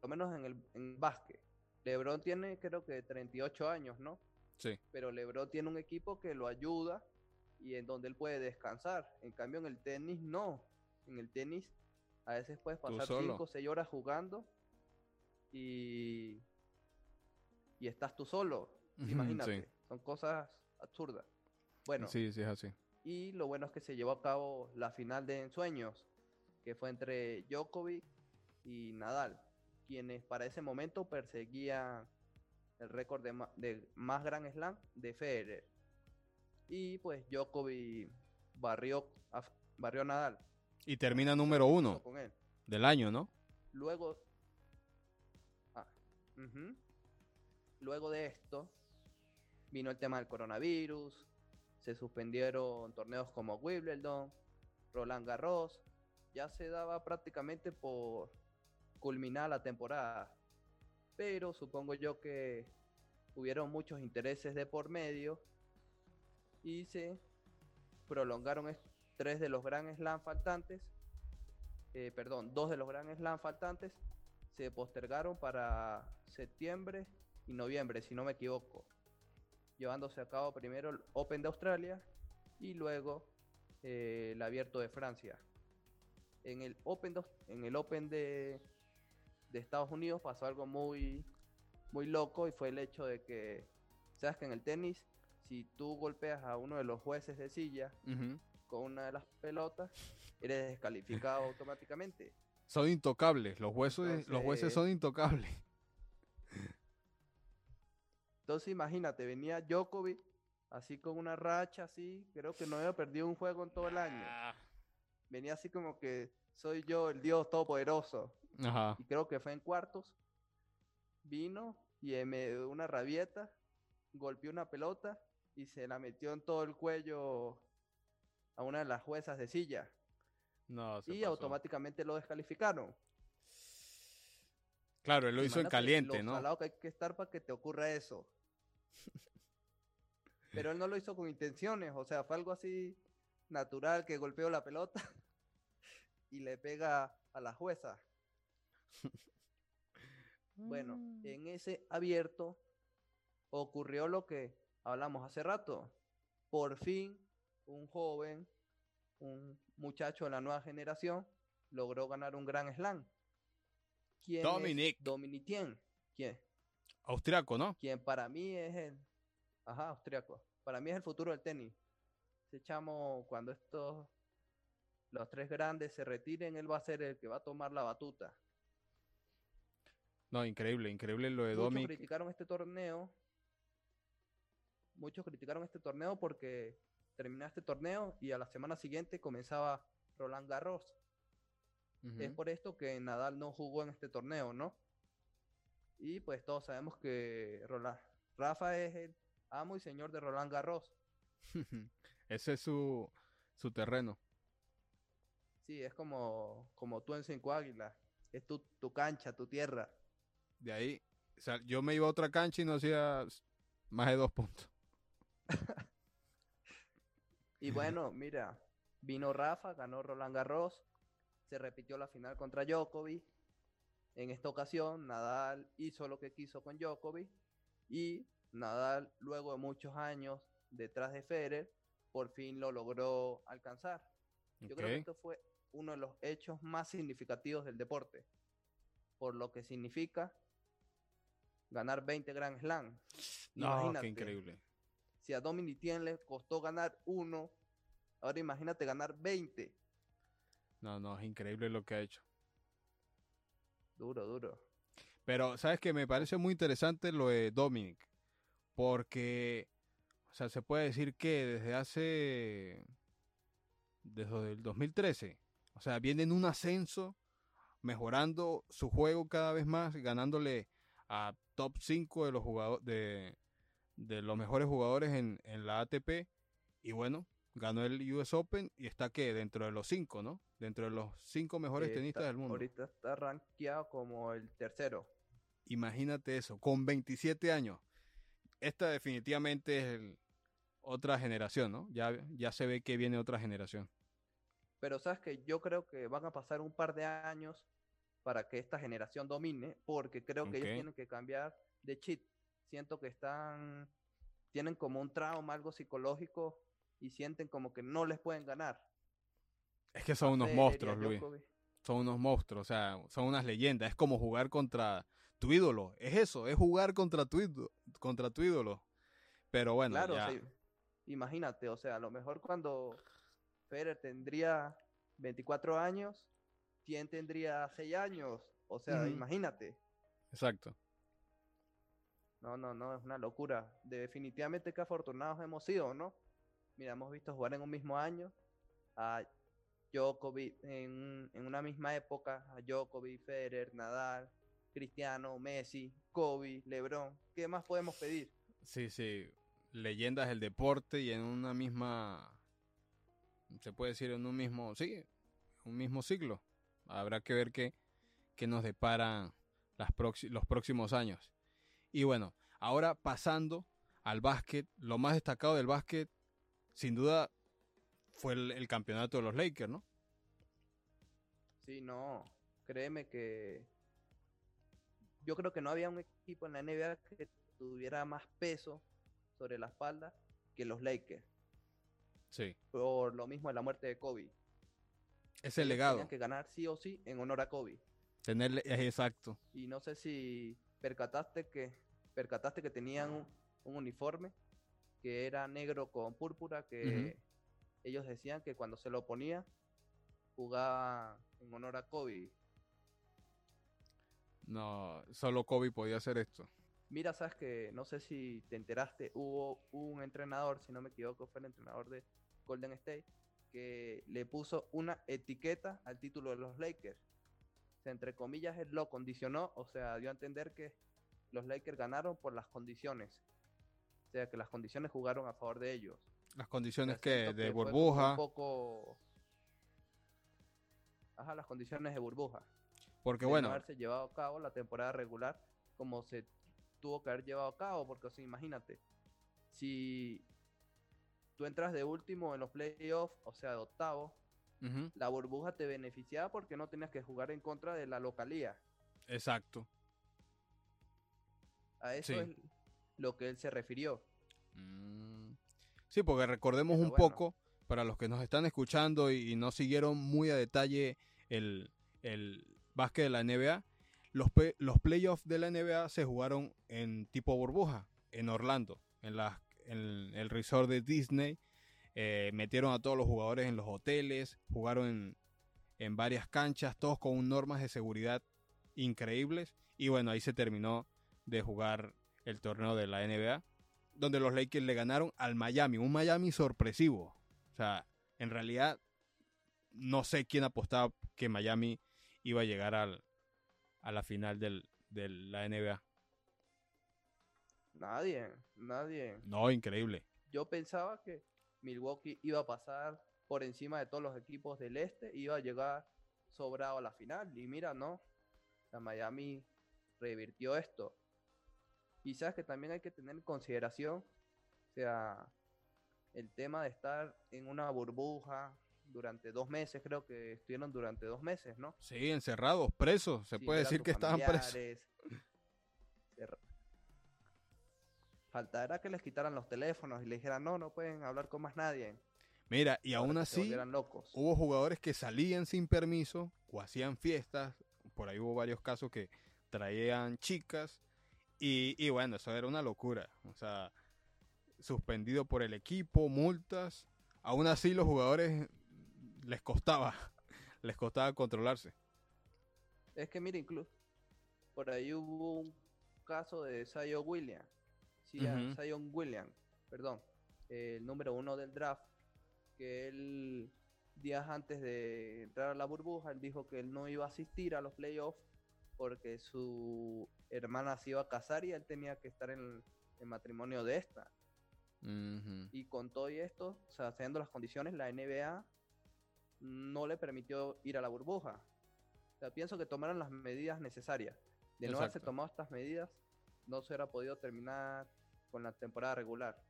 por lo menos en el en básquet, LeBron tiene creo que 38 años, ¿no?
Sí.
Pero LeBron tiene un equipo que lo ayuda y en donde él puede descansar. En cambio, en el tenis no. En el tenis a veces puedes pasar
solo.
5 o 6 horas jugando y, y estás tú solo. Imagínate,
sí.
son cosas absurdas. Bueno,
Sí, sí, es así.
y lo bueno es que se llevó a cabo la final de ensueños, que fue entre Djokovic y Nadal, quienes para ese momento perseguían el récord de, de más Grand Slam de Federer. Y pues Djokovic barrió a, barrió a Nadal.
Y termina número uno
con él.
del año, ¿no?
Luego. Ah. Luego de esto, vino el tema del coronavirus. Se suspendieron torneos como Wimbledon, Roland Garros. Ya se daba prácticamente por culminar la temporada. Pero supongo yo que hubieron muchos intereses de por medio y se prolongaron es- tres de los Grand Slam faltantes eh, perdón, dos de los Grand Slam faltantes se postergaron para septiembre y noviembre, si no me equivoco, llevándose a cabo primero el Open de Australia y luego eh, el Abierto de Francia. En el Open de, en el Open de, de Estados Unidos pasó algo muy, muy loco y fue el hecho de que, sabes que en el tenis, si tú golpeas a uno de los jueces de silla
Ujú.
con una de las pelotas, eres descalificado *laughs* automáticamente.
Son intocables. Los, huesos, los jueces
Entonces-
son intocables.
Entonces imagínate, venía Djokovic así con una racha así, creo que no había perdido un juego en todo el año. Venía así como que soy yo el Dios todopoderoso.
Ajá.
Y creo que fue en cuartos. Vino y en medio de una rabieta golpeó una pelota y se la metió en todo el cuello a una de las juezas de silla.
No, se
y
pasó.
automáticamente lo descalificaron.
Claro, él lo hizo en caliente,
lo
¿no?
salado que hay que estar para que te ocurra eso. *laughs* Pero él no lo hizo con intenciones, o sea, fue algo así natural que golpeó la pelota *laughs* y le pega a la jueza. *laughs* Bueno,
Mm.
en ese abierto ocurrió lo que hablamos hace rato. Por fin, un joven, un muchacho de la nueva generación, logró ganar un gran slam. ¿Quién es
Dominic.
Dominic? ¿Quién?
Austriaco, ¿no?
Quien para mí es el. Ajá, austriaco. Para mí es el futuro del tenis. Ese chamo, cuando estos. Los tres grandes se retiren, él va a ser el que va a tomar la batuta.
No, increíble, increíble lo de
Muchos
Dominic.
criticaron este torneo. Muchos criticaron este torneo porque terminaba este torneo y a la semana siguiente comenzaba Roland Garros. Es por esto que Nadal no jugó en este torneo, ¿no? Y pues todos sabemos que Roland, Rafa es el amo y señor de Roland Garros. *laughs*
Ese es su, su terreno.
Sí, es como, como tú en Cinco Águilas. Es tu, tu cancha, tu tierra.
De ahí, o sea, yo me iba a otra cancha y no hacía más de dos puntos. *laughs*
Y bueno, mira, vino Rafa, ganó Roland Garros, se repitió la final contra Djokovic. En esta ocasión, Nadal hizo lo que quiso con Djokovic y Nadal, luego de muchos años detrás de Federer, por fin lo logró alcanzar. Yo creo que esto fue uno de los hechos más significativos del deporte, por lo que significa ganar 20 Grand Slam.
No,
Imagínate,
qué increíble.
Si a Dominic Thiem le costó ganar uno, ahora imagínate ganar 20.
No, no, es increíble lo que ha hecho.
Duro, duro.
Pero, ¿sabes qué? Me parece muy interesante lo de Dominic. Porque, o sea, se puede decir que desde hace desde el 2013. O sea, viene en un ascenso, mejorando su juego cada vez más, ganándole a top 5 de los jugadores de, de los mejores jugadores en, en la ATP. Y bueno, ganó el US Open y está que dentro de los 5, ¿no? Dentro de los 5 mejores
Eh,
tenistas
está-
del mundo.
Ahorita está rankeado como el tercero.
Imagínate eso, con 27 años. Esta definitivamente es el- otra generación, ¿no? Ya, ya se ve que viene otra generación.
Pero sabes que yo creo que van a pasar un par de años para que esta generación domine, porque creo que ellos tienen que cambiar de chip. Siento que están, tienen como un trauma, algo psicológico, y sienten como que no les pueden ganar.
Es que son unos monstruos, Luis. Son unos monstruos, o sea, son unas leyendas. Es como jugar contra tu ídolo. Es eso, es jugar contra tu ídolo. Contra tu ídolo. Pero bueno,
Claro, o
ya.
sea, imagínate, o sea, a lo mejor cuando Federer tendría 24 años, ¿quién tendría 6 años? O sea, imagínate.
Exacto.
No, no, no, es una locura. Definitivamente que afortunados hemos sido, ¿no? Mira, hemos visto jugar en un mismo año a Djokovic en, en una misma época, a Djokovic, Federer, Nadal, Cristiano, Messi, Kobe, LeBron. ¿Qué más podemos pedir?
Sí, sí. Leyendas del deporte y en una misma. Se puede decir en un mismo. Sí, un mismo siglo. Habrá que ver qué, qué nos deparan las los próximos años. Y bueno, ahora pasando al básquet, lo más destacado del básquet, sin duda, fue el, el campeonato de los Lakers, ¿no?
Sí, no, créeme que yo creo que no había un equipo en la NBA que tuviera más peso sobre la espalda que los Lakers.
Sí.
Por lo mismo de la muerte de Kobe.
Ese
Ellos
legado.
Tenían que ganar sí o sí en honor a Kobe.
Tenerle, es exacto.
Y no sé si percataste que percataste que tenían un, un uniforme que era negro con púrpura que ellos decían que cuando se lo ponía jugaba en honor a Kobe.
No, solo Kobe podía hacer esto.
Mira, sabes que no sé si te enteraste, hubo un entrenador, si no me equivoco, fue el entrenador de Golden State, que le puso una etiqueta al título de los Lakers. O sea, entre comillas, él lo condicionó, o sea, dio a entender que los Lakers ganaron por las condiciones. O sea, que las condiciones jugaron a favor de ellos.
Las condiciones que de burbuja.
Un poco... Ajá, las condiciones de burbuja
Porque
de no
bueno,
haberse llevado a cabo la temporada regular como se tuvo que haber llevado a cabo, porque o sea, imagínate, si tú entras de último en los playoffs, o sea, de octavo, la burbuja te beneficiaba porque no tenías que jugar en contra de la localía.
exacto.
A eso
Sí.
es lo que él se refirió.
Mm. Sí, porque recordemos
Pero
un
bueno.
poco, para los que nos están escuchando y, y no siguieron muy a detalle el, el básquet de la NBA, los, los playoffs de la NBA se jugaron en tipo burbuja, en Orlando, en, las en el resort de Disney. eh, metieron a todos los jugadores en los hoteles, jugaron en, en varias canchas, todos con normas de seguridad increíbles. Y bueno, ahí se terminó de jugar el torneo de la NBA, donde los Lakers le ganaron al Miami, un Miami sorpresivo. O sea, en realidad no sé quién apostaba que Miami iba a llegar al, a la final del, de la NBA.
Nadie, nadie.
No, increíble.
Yo pensaba que Milwaukee iba a pasar por encima de todos los equipos del este, iba a llegar sobrado a la final. Y mira, no. La Miami revirtió esto. Y sabes que también hay que tener en consideración, o sea, el tema de estar en una burbuja durante dos meses, creo que estuvieron durante dos meses, ¿no?
Sí, encerrados, presos. Se puede decir que estaban presos. *laughs*
Faltará que les quitaran los teléfonos y les dijeran, no, no pueden hablar con más nadie.
Mira, y aún así
locos.
hubo jugadores que salían sin permiso o hacían fiestas. Por ahí hubo varios casos que traían chicas. Y, y bueno, eso era una locura. O sea, suspendido por el equipo, multas. Aún así los jugadores les costaba, *laughs* les costaba controlarse.
Es que mira, incluso por ahí hubo un caso de Zion Williams. Sí,
Ujú.
Zion Williams, perdón, el número uno del draft, que él días antes de entrar a la burbuja, él dijo que él no iba a asistir a los playoffs porque su hermana se iba a casar y él tenía que estar en el matrimonio de esta. Y con todo y esto, o sea, haciendo las condiciones, la NBA no le permitió ir a la burbuja. O sea, pienso que tomaron las medidas necesarias. De no haberse tomado estas medidas, no se hubiera podido terminar con la temporada regular.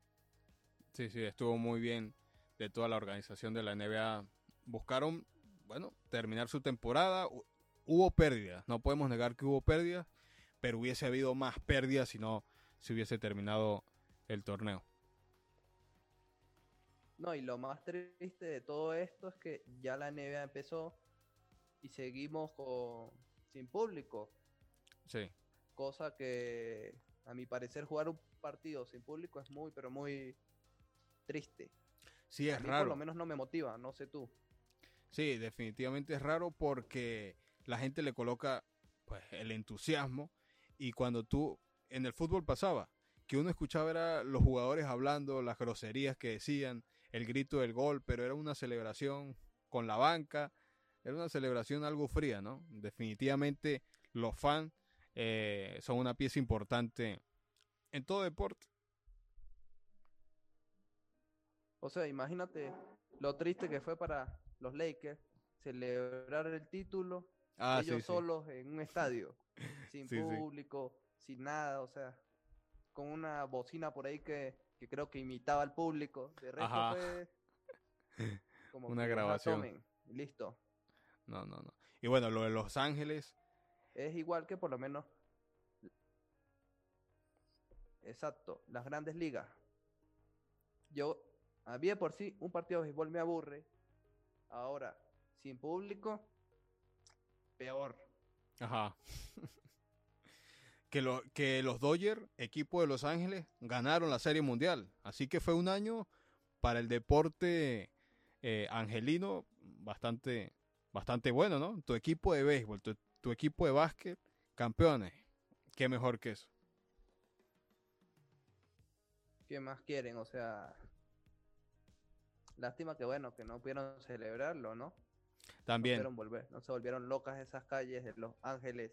Sí, sí, estuvo muy bien de toda la organización de la NBA. Buscaron, bueno, terminar su temporada. Hu- Hubo pérdidas, no podemos negar que hubo pérdidas, pero hubiese habido más pérdidas si no se hubiese terminado el torneo.
No, y lo más triste de todo esto es que ya la NBA empezó y seguimos con, sin público.
Sí,
Cosa que, a mi parecer, jugar un partido sin público es muy, pero muy triste.
sí
A
es
mí por lo
raro.
menos no me motiva, no sé tú.
Sí, definitivamente es raro porque la gente le coloca pues el entusiasmo y cuando tú en el fútbol pasaba que uno escuchaba era los jugadores hablando, las groserías que decían, el grito del gol, pero era una celebración con la banca, era una celebración algo fría, ¿no? Definitivamente los fans eh, son una pieza importante en todo deporte.
O sea, imagínate lo triste que fue para los Lakers celebrar el título
Ah,
ellos
sí, sí.
solos en un estadio, *laughs* sin
Sí,
público, sin nada, o sea, con una bocina por ahí que, que creo que imitaba al público. De resto
Ajá.
fue *laughs* como
Una grabación.
tomen, listo.
No, no, no. Y bueno, lo de Los Ángeles,
Es igual que por lo menos. Exacto, las grandes ligas. Yo, a mí de por sí, un partido de béisbol me aburre. Ahora, sin público, peor.
Ajá. *laughs* que, lo, que los Dodgers, equipo de Los Ángeles, ganaron la Serie Mundial. Así que fue un año para el deporte eh, angelino bastante, bastante bueno, ¿no? Tu equipo de béisbol, tu, tu equipo de básquet, campeones. Qué mejor que eso.
¿Qué más quieren? O sea, lástima que bueno, que no pudieron celebrarlo, ¿no? No
También.
pudieron volver, no se volvieron locas esas calles de Los Ángeles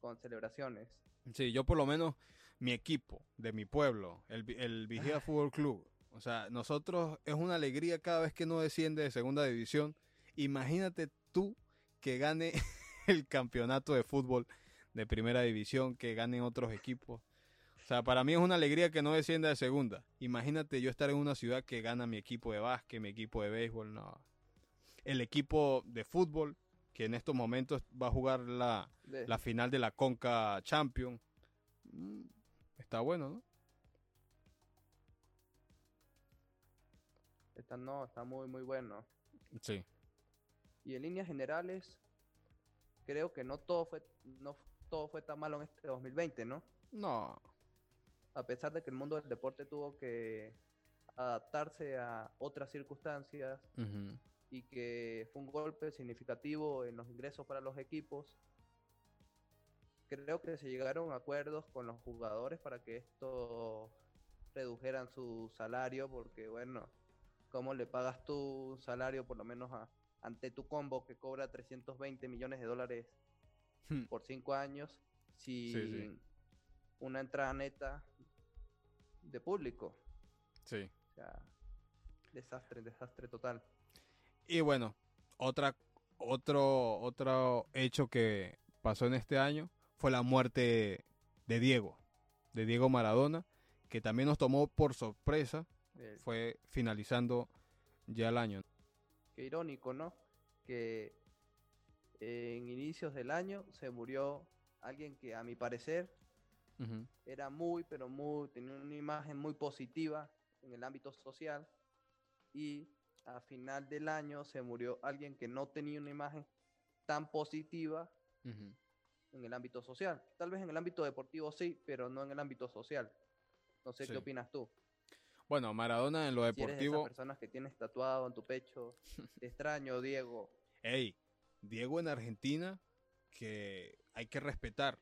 con celebraciones.
Sí, yo por lo menos, mi equipo de mi pueblo, el, el Vigía Fútbol Club, o sea, nosotros es una alegría cada vez que no desciende de segunda división. Imagínate tú que gane *laughs* el campeonato de fútbol de primera división, que ganen otros equipos. O sea, para mí es una alegría que no descienda de segunda. Imagínate yo estar en una ciudad que gana mi equipo de básquet, mi equipo de béisbol, no. El equipo de fútbol, que en estos momentos va a jugar la,
De-
la final de la Conca Champion. Mm, Está bueno, ¿no?
Está, no, está muy, muy bueno.
Sí.
Y en líneas generales, creo que no todo fue, no todo fue tan malo en este 2020, ¿no?
No.
A pesar de que el mundo del deporte tuvo que adaptarse a otras circunstancias. Y que fue un golpe significativo en los ingresos para los equipos, creo que se llegaron a acuerdos con los jugadores para que esto redujeran su salario, porque bueno, ¿cómo le pagas tu un salario por lo menos a, ante tu combo que cobra 320 millones de dólares
Hmm.
por cinco años sin
sí.
una entrada neta de público?
Sí.
O sea, desastre, desastre total.
Y bueno, otra, otro, otro hecho que pasó en este año fue la muerte de Diego, de Diego Maradona, que también nos tomó por sorpresa, fue finalizando ya el año.
Qué irónico, ¿no? Que en inicios del año se murió alguien que a mi parecer era muy, pero muy, tenía una imagen muy positiva en el ámbito social y a final del año se murió alguien que no tenía una imagen tan positiva en el ámbito social. Tal vez en el ámbito deportivo sí, pero no en el ámbito social. No sé
Sí.
qué opinas tú.
Bueno, Maradona en lo
Si eres de esas
deportivo,
personas que tienes tatuado en tu pecho, *laughs* te extraño, Diego.
Hey, Diego en Argentina, que hay que respetar.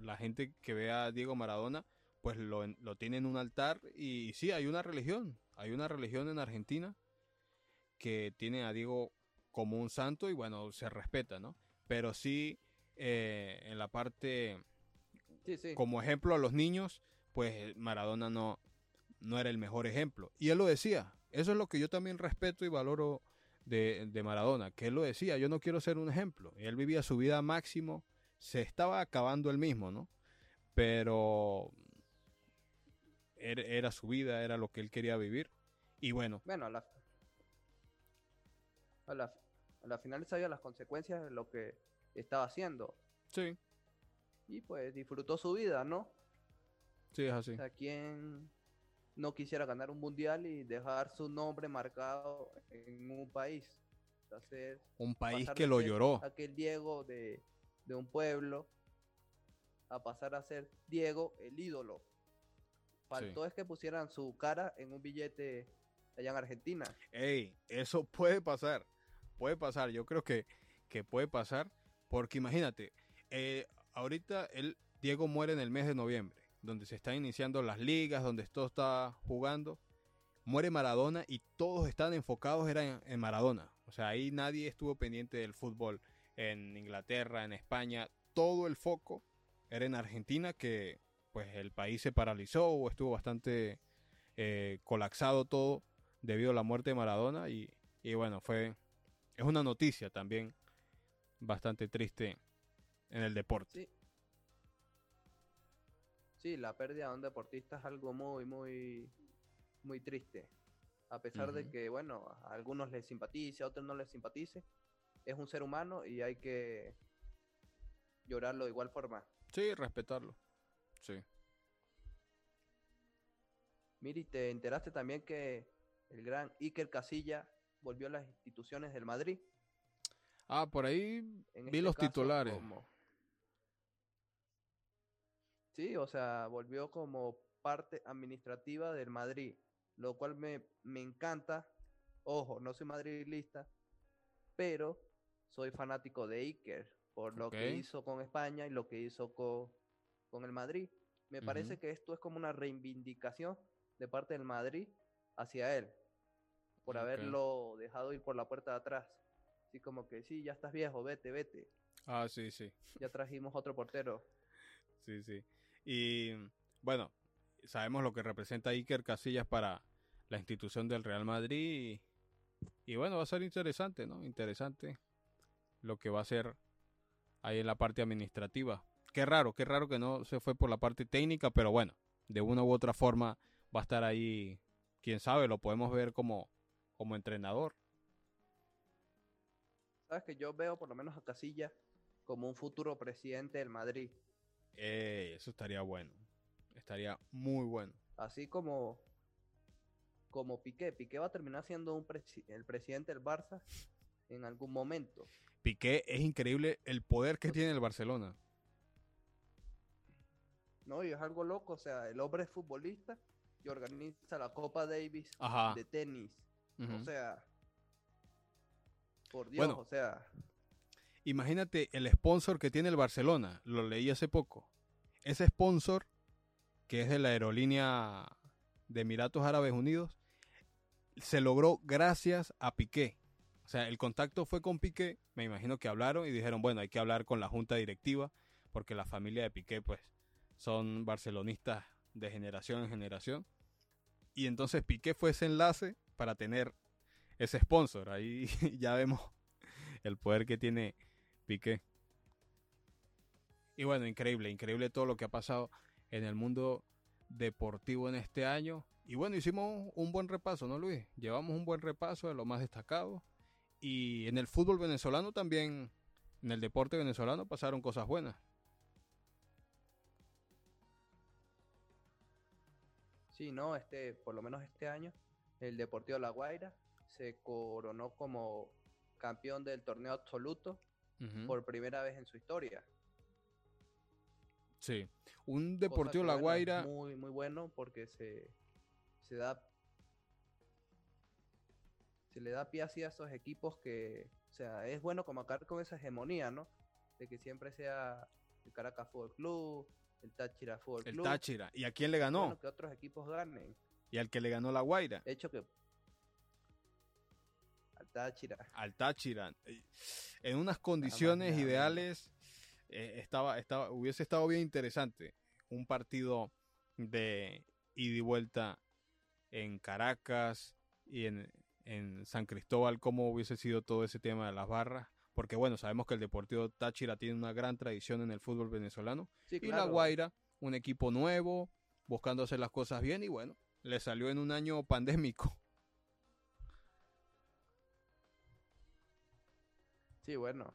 La gente que ve a Diego Maradona, pues lo, lo tiene en un altar y sí, hay una religión. Hay una religión en Argentina que tiene a Diego como un santo y bueno, se respeta, ¿no? Pero sí, eh, en la parte
Sí, sí.
como ejemplo a los niños, pues Maradona no, no era el mejor ejemplo. Y él lo decía. Eso es lo que yo también respeto y valoro de, de Maradona, que él lo decía, yo no quiero ser un ejemplo. Él vivía su vida máximo, se estaba acabando él mismo, ¿no? Pero era, era su vida, era lo que él quería vivir. Y bueno,
Bueno, a la, a la, a la final sabía las consecuencias de lo que estaba haciendo.
sí,
Y pues disfrutó su vida, ¿no?
sí, es así.
O sea, ¿quién no quisiera ganar un mundial y dejar su nombre marcado en un país? Entonces,
Un país que lo lloró.
Aquel Diego de, de un pueblo a pasar a ser Diego el ídolo. Faltó es que pusieran su cara en un billete allá en Argentina.
Ey, eso puede pasar. Puede pasar. Yo creo que, que puede pasar. Porque imagínate, eh, ahorita el Diego muere en el mes de noviembre, donde se están iniciando las ligas, donde todo está jugando. Muere Maradona y todos están enfocados en Maradona. O sea, ahí nadie estuvo pendiente del fútbol en Inglaterra, en España. Todo el foco era en Argentina, que pues el país se paralizó o estuvo bastante eh, colapsado todo debido a la muerte de Maradona y, y bueno, fue es una noticia también bastante triste en el deporte.
Sí. Sí, la pérdida de un deportista es algo muy, muy, muy triste. A pesar de que, bueno, a algunos les simpatice, a otros no les simpatice, es un ser humano y hay que llorarlo de igual forma.
Sí, respetarlo. Sí.
Miri, ¿te enteraste también que el gran Iker Casilla volvió a las instituciones del Madrid?
Ah, por ahí
En
vi
este
los
caso,
titulares.
como- Sí, o sea, volvió como parte administrativa del Madrid, lo cual me, me encanta. Ojo, no soy madridista, pero soy fanático de Iker por lo que hizo con España y lo que hizo co- con, el Madrid. Me parece que esto es como una reivindicación de parte del Madrid hacia él, por haberlo dejado ir por la puerta de atrás. Así como que sí, ya estás viejo, vete, vete.
Ah, sí, sí. *laughs*
Ya trajimos otro portero.
Sí, sí. Y bueno, sabemos lo que representa Iker Casillas para la institución del Real Madrid. Y, y bueno, va a ser interesante, ¿no? Interesante lo que va a ser ahí en la parte administrativa. Qué raro, qué raro que no se fue por la parte técnica, pero bueno, de una u otra forma va a estar ahí, quién sabe, lo podemos ver como, como entrenador.
Sabes que yo veo por lo menos a Casilla como un futuro presidente del Madrid.
Eh, eso estaría bueno. Estaría muy bueno.
Así como, como Piqué. Piqué va a terminar siendo un presi- el presidente del Barça en algún momento.
Piqué es increíble el poder que tiene el Barcelona.
¿No? Y es algo loco. O sea, el hombre es futbolista y organiza la Copa Davis
Ajá.
de tenis. O sea, por Dios,
Bueno.
o sea,
Imagínate el sponsor que tiene el Barcelona, lo leí hace poco. Ese sponsor, que es de la aerolínea de Emiratos Árabes Unidos, se logró gracias a Piqué. O sea, el contacto fue con Piqué, me imagino que hablaron y dijeron, bueno, hay que hablar con la junta directiva, porque la familia de Piqué, pues, son barcelonistas de generación en generación. Y entonces Piqué fue ese enlace para tener ese sponsor. Ahí *laughs* ya vemos el poder que tiene Piqué. Y bueno, increíble, increíble todo lo que ha pasado en el mundo deportivo en este año. Y bueno, hicimos un buen repaso, ¿no, Luis? Llevamos un buen repaso de lo más destacado. Y en el fútbol venezolano también, en el deporte venezolano pasaron cosas buenas.
sí, no, este, por lo menos este año, el Deportivo La Guaira se coronó como campeón del torneo absoluto por primera vez en su historia.
Sí, un Deportivo La
bueno,
Guaira,
Muy, muy bueno porque se, se da. Se le da pie así a esos equipos que. O sea, es bueno como acabar con esa hegemonía, ¿no? De que siempre sea el Caracas Fútbol Club, el Táchira Fútbol
el
Club.
Táchira. ¿Y a quién le ganó?
Bueno, que otros equipos ganen.
Y al que le ganó La Guaira.
De hecho, que. al Táchira.
al Táchira en unas condiciones ideales eh, estaba, estaba hubiese estado bien interesante un partido de ida y vuelta en Caracas y en, en San Cristóbal cómo hubiese sido todo ese tema de las barras porque bueno sabemos que el Deportivo Táchira tiene una gran tradición en el fútbol venezolano
Sí,
y la. Guaira un equipo nuevo buscando hacer las cosas bien y bueno le salió en un año pandémico
Sí, bueno.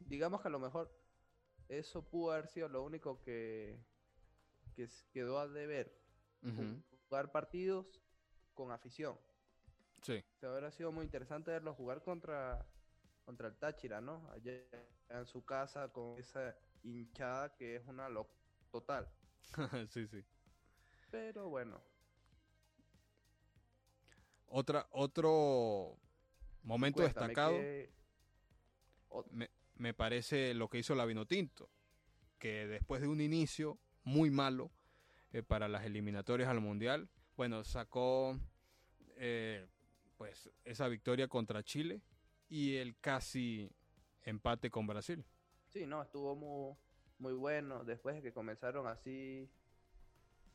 Digamos que a lo mejor eso pudo haber sido lo único que, que quedó a deber. Jugar partidos con afición.
sí
O sea, hubiera sido muy interesante verlo jugar contra, contra el Táchira, ¿no? Allá en su casa con esa hinchada que es una lo total. *laughs*
sí sí
Pero bueno,
Otra, otro momento
cuéntame
destacado me, me parece lo que hizo la Vinotinto, que después de un inicio muy malo eh, para las eliminatorias al Mundial, bueno, sacó eh, pues esa victoria contra Chile y el casi empate con Brasil.
Sí, no, estuvo muy, muy bueno. Después de que comenzaron así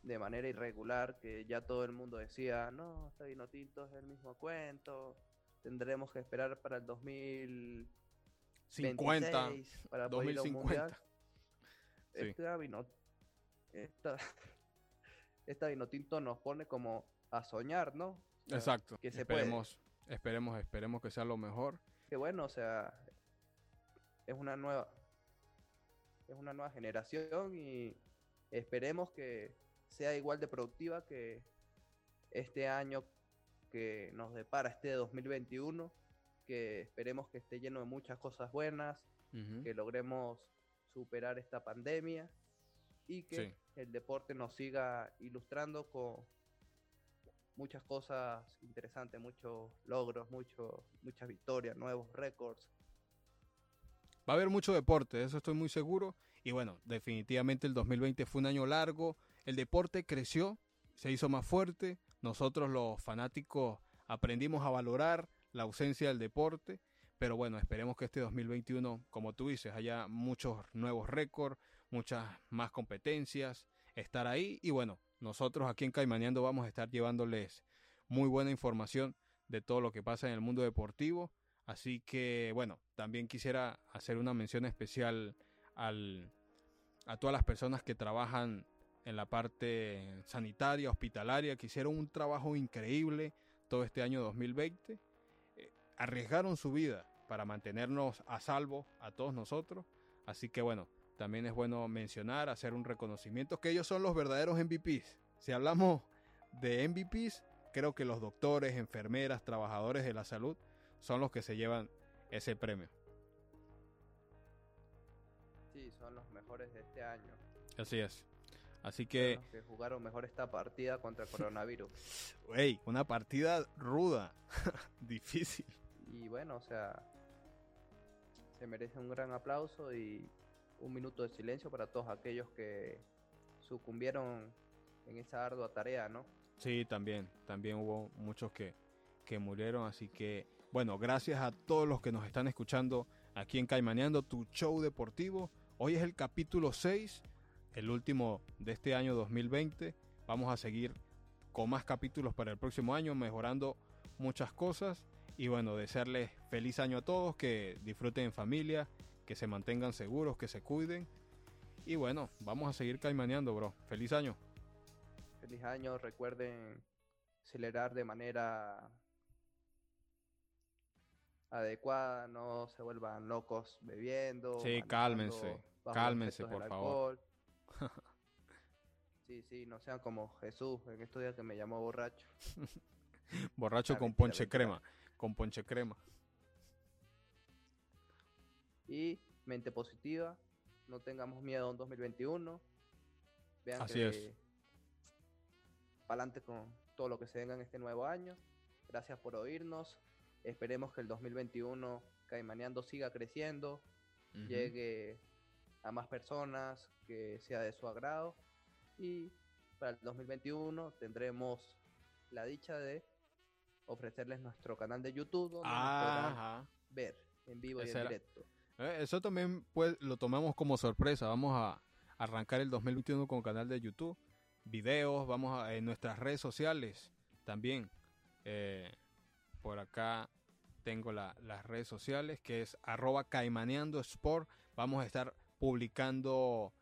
de manera irregular, que ya todo el mundo decía, no, este vino tinto es el mismo cuento, tendremos que esperar para el 2026
50,
para poder ir a un
2050.
mundial. *laughs*
Sí.
Esta vino, *laughs* esta, esta vino tinto nos pone como a soñar, ¿no? O sea,
Exacto.
que se puede.
esperemos, esperemos, esperemos que sea lo mejor.
que bueno, o sea, es una nueva, es una nueva generación y esperemos que sea igual de productiva que este año que nos depara este 2021, que esperemos que esté lleno de muchas cosas buenas, que logremos superar esta pandemia y que
Sí.
el deporte nos siga ilustrando con muchas cosas interesantes, muchos logros, mucho, muchas victorias, nuevos récords.
Va a haber mucho deporte, de eso estoy muy seguro. Y bueno, definitivamente el 2020 fue un año largo. El deporte creció, se hizo más fuerte. Nosotros los fanáticos aprendimos a valorar la ausencia del deporte. Pero bueno, esperemos que este 2021, como tú dices, haya muchos nuevos récords, muchas más competencias, estar ahí. Y bueno, nosotros aquí en Caimaneando vamos a estar llevándoles muy buena información de todo lo que pasa en el mundo deportivo. Así que bueno, también quisiera hacer una mención especial al, a todas las personas que trabajan en la parte sanitaria, hospitalaria, que hicieron un trabajo increíble todo este año 2020. Eh, arriesgaron su vida para mantenernos a salvo a todos nosotros. Así que bueno, también es bueno mencionar, hacer un reconocimiento que ellos son los verdaderos MVPs. Si hablamos de MVPs, creo que los doctores, enfermeras, trabajadores de la salud son los que se llevan ese premio.
Sí, son los mejores de este año.
Así es. Así que,
los que jugaron mejor esta partida contra el coronavirus. *laughs*
hey, una partida ruda, *laughs* difícil.
y bueno, o sea, se merece un gran aplauso y un minuto de silencio para todos aquellos que sucumbieron en esa ardua tarea, ¿no?
Sí, también, también hubo muchos que, que murieron, así que, bueno, gracias a todos los que nos están escuchando aquí en Caimaneando, tu show deportivo. Hoy es el capítulo 6, el último de este año 2020. Vamos a seguir con más capítulos para el próximo año, mejorando muchas cosas. Y bueno, desearles feliz año a todos, que disfruten en familia, que se mantengan seguros, que se cuiden. Y bueno, vamos a seguir caimaneando, bro. Feliz año.
Feliz año, recuerden acelerar de manera adecuada, no se vuelvan locos bebiendo.
Sí, cálmense, cálmense, por favor.
alcohol. *laughs* Sí, sí, no sean como Jesús en estos días que me llamó borracho. *laughs*
Borracho con ponche crema. Con ponche crema.
Y mente positiva, no tengamos miedo en 2021. Vean
Así
que
es.
para adelante con todo lo que se venga en este nuevo año. Gracias por oírnos. Esperemos que el 2021 Caimaneando siga creciendo, llegue a más personas, que sea de su agrado. Y para el 2021 tendremos la dicha de ofrecerles nuestro canal de YouTube donde podrán
Ajá.
ver en vivo y en
era-
directo.
Eh, Eso también pues, lo tomamos como sorpresa. Vamos a arrancar el 2021 con canal de YouTube, videos, vamos a en nuestras redes sociales también. Eh, por acá tengo la- las redes sociales que es arroba caimaneando sport. Vamos a estar publicando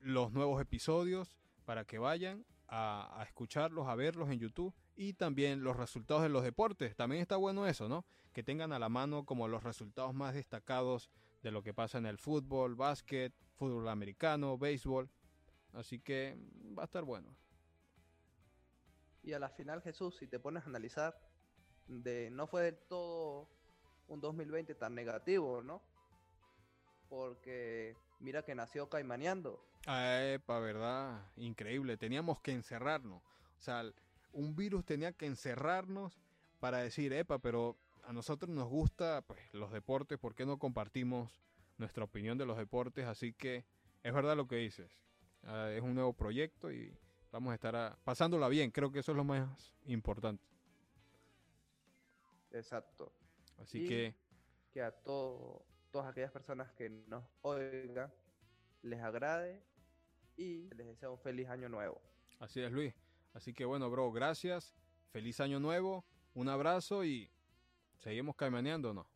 los nuevos episodios para que vayan a, escucharlos, a verlos en YouTube y también los resultados de los deportes. También está bueno eso, ¿no? Que tengan a la mano como los resultados más destacados de lo que pasa en el fútbol, básquet, fútbol americano, béisbol. Así que va a estar bueno.
Y a la final, Jesús, si te pones a analizar, de no fue del todo un 2020 tan negativo, ¿no? Porque mira que nació Caimaneando.
Epa, verdad, increíble. Teníamos que encerrarnos. O sea, un virus tenía que encerrarnos para decir, epa, pero a nosotros nos gusta pues, los deportes, ¿por qué no compartimos nuestra opinión de los deportes? Así que es verdad lo que dices. Ah, es un nuevo proyecto y vamos a estar ah, pasándola bien. Creo que eso es lo más importante.
Exacto.
Así
Y-
que
Que a todo, todas aquellas personas que nos oigan les agrade y les deseo un feliz año nuevo.
así es, Luis. Así que bueno, bro, gracias. Feliz año nuevo. Un abrazo y seguimos caimaneando, ¿no?